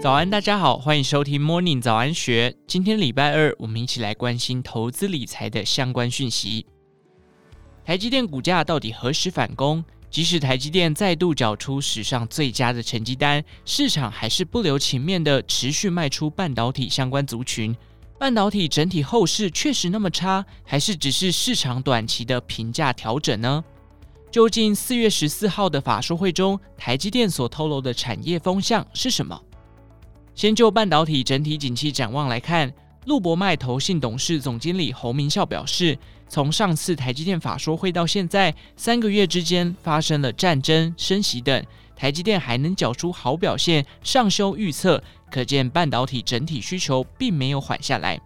早安，大家好，欢迎收听 Morning 早安学。今天礼拜二，我们一起来关心投资理财的相关讯息。台积电股价到底何时反攻？即使台积电再度缴出史上最佳的成绩单，市场还是不留情面的持续卖出半导体相关族群。半导体整体后市确实那么差，还是只是市场短期的评价调整呢？究竟四月十四号的法说会中，台积电所透露的产业风向是什么？先就半导体整体景气展望来看，陆博迈投信董事总经理侯明孝表示，从上次台积电法说会到现在三个月之间，发生了战争、升息等，台积电还能缴出好表现，上修预测，可见半导体整体需求并没有缓下来。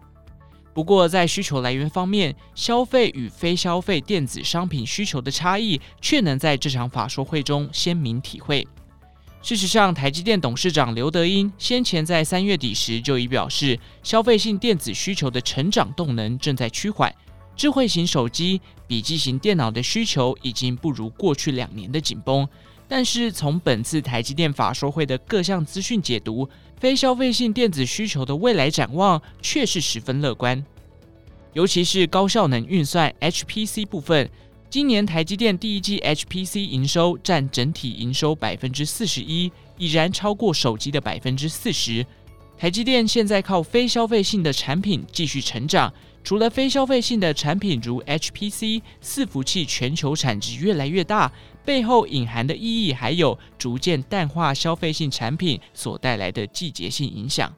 不过，在需求来源方面，消费与非消费电子商品需求的差异，却能在这场法说会中鲜明体会。事实上，台积电董事长刘德英先前在三月底时就已表示，消费性电子需求的成长动能正在趋缓，智慧型手机、笔记型电脑的需求已经不如过去两年的紧绷。但是，从本次台积电法说会的各项资讯解读，非消费性电子需求的未来展望却是十分乐观，尤其是高效能运算 HPC 部分。今年台积电第一季 HPC 营收占整体营收百分之四十一，已然超过手机的百分之四十。台积电现在靠非消费性的产品继续成长，除了非消费性的产品如 HPC 伺服器全球产值越来越大，背后隐含的意义还有逐渐淡化消费性产品所带来的季节性影响。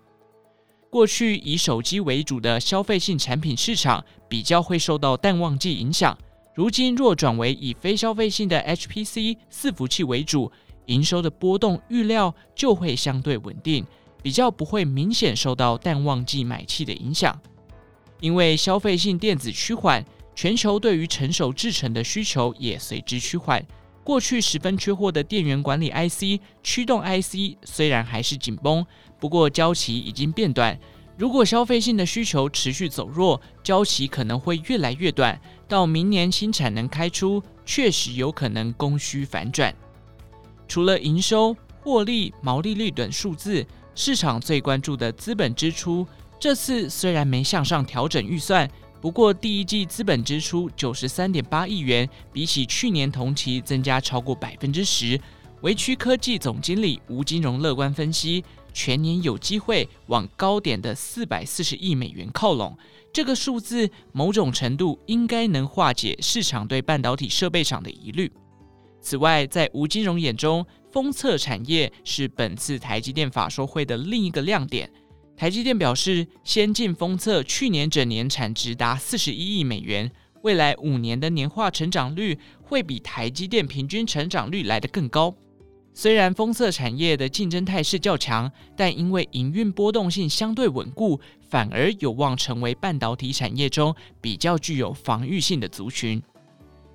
过去以手机为主的消费性产品市场比较会受到淡旺季影响。如今若转为以非消费性的 HPC 伺服器为主，营收的波动预料就会相对稳定，比较不会明显受到淡旺季买气的影响。因为消费性电子趋缓，全球对于成熟制程的需求也随之趋缓。过去十分缺货的电源管理 IC、驱动 IC 虽然还是紧绷，不过交期已经变短。如果消费性的需求持续走弱，交期可能会越来越短，到明年新产能开出，确实有可能供需反转。除了营收、获利、毛利率等数字，市场最关注的资本支出，这次虽然没向上调整预算，不过第一季资本支出九十三点八亿元，比起去年同期增加超过百分之十。微区科技总经理吴金荣乐观分析。全年有机会往高点的四百四十亿美元靠拢，这个数字某种程度应该能化解市场对半导体设备厂的疑虑。此外，在吴金荣眼中，封测产业是本次台积电法说会的另一个亮点。台积电表示，先进封测去年整年产值达四十一亿美元，未来五年的年化成长率会比台积电平均成长率来得更高。虽然封测产业的竞争态势较强，但因为营运波动性相对稳固，反而有望成为半导体产业中比较具有防御性的族群。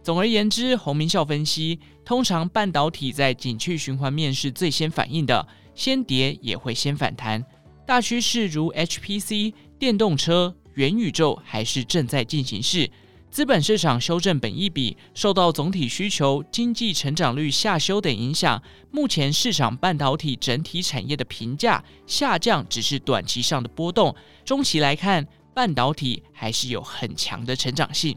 总而言之，洪明孝分析，通常半导体在景气循环面是最先反应的，先跌也会先反弹。大趋势如 HPC、电动车、元宇宙还是正在进行式。资本市场修正本益比，受到总体需求、经济成长率下修等影响，目前市场半导体整体产业的评价下降，只是短期上的波动。中期来看，半导体还是有很强的成长性。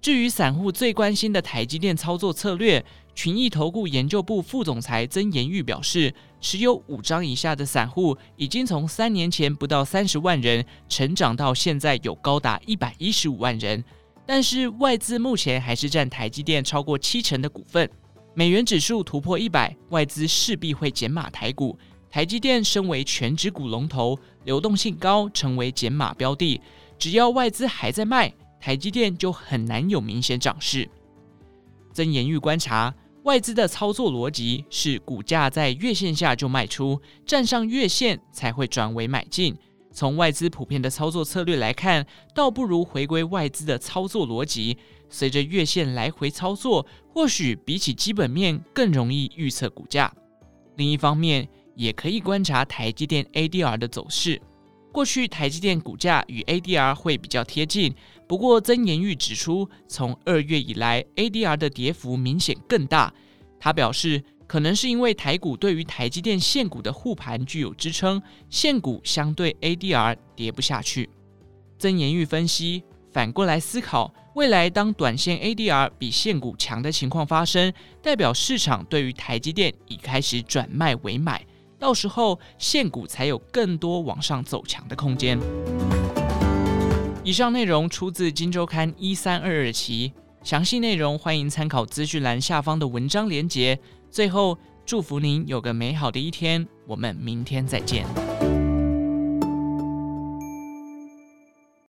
至于散户最关心的台积电操作策略，群益投顾研究部副总裁曾延玉表示，持有五张以下的散户已经从三年前不到三十万人，成长到现在有高达一百一十五万人。但是外资目前还是占台积电超过七成的股份，美元指数突破一百，外资势必会减码台股。台积电身为权值股龙头，流动性高，成为减码标的。只要外资还在卖，台积电就很难有明显涨势。曾延玉观察，外资的操作逻辑是股价在月线下就卖出，站上月线才会转为买进。从外资普遍的操作策略来看，倒不如回归外资的操作逻辑，随着月线来回操作，或许比起基本面更容易预测股价。另一方面，也可以观察台积电 ADR 的走势。过去台积电股价与 ADR 会比较贴近，不过曾延玉指出，从二月以来，ADR 的跌幅明显更大。他表示，可能是因为台股对于台积电现股的护盘具有支撑，现股相对 ADR 跌不下去。曾延玉分析，反过来思考，未来当短线 ADR 比现股强的情况发生，代表市场对于台积电已开始转卖为买，到时候现股才有更多往上走强的空间。以上内容出自《金周刊》一三二二期，详细内容欢迎参考资讯栏下方的文章连接。最后，祝福您有个美好的一天，我们明天再见。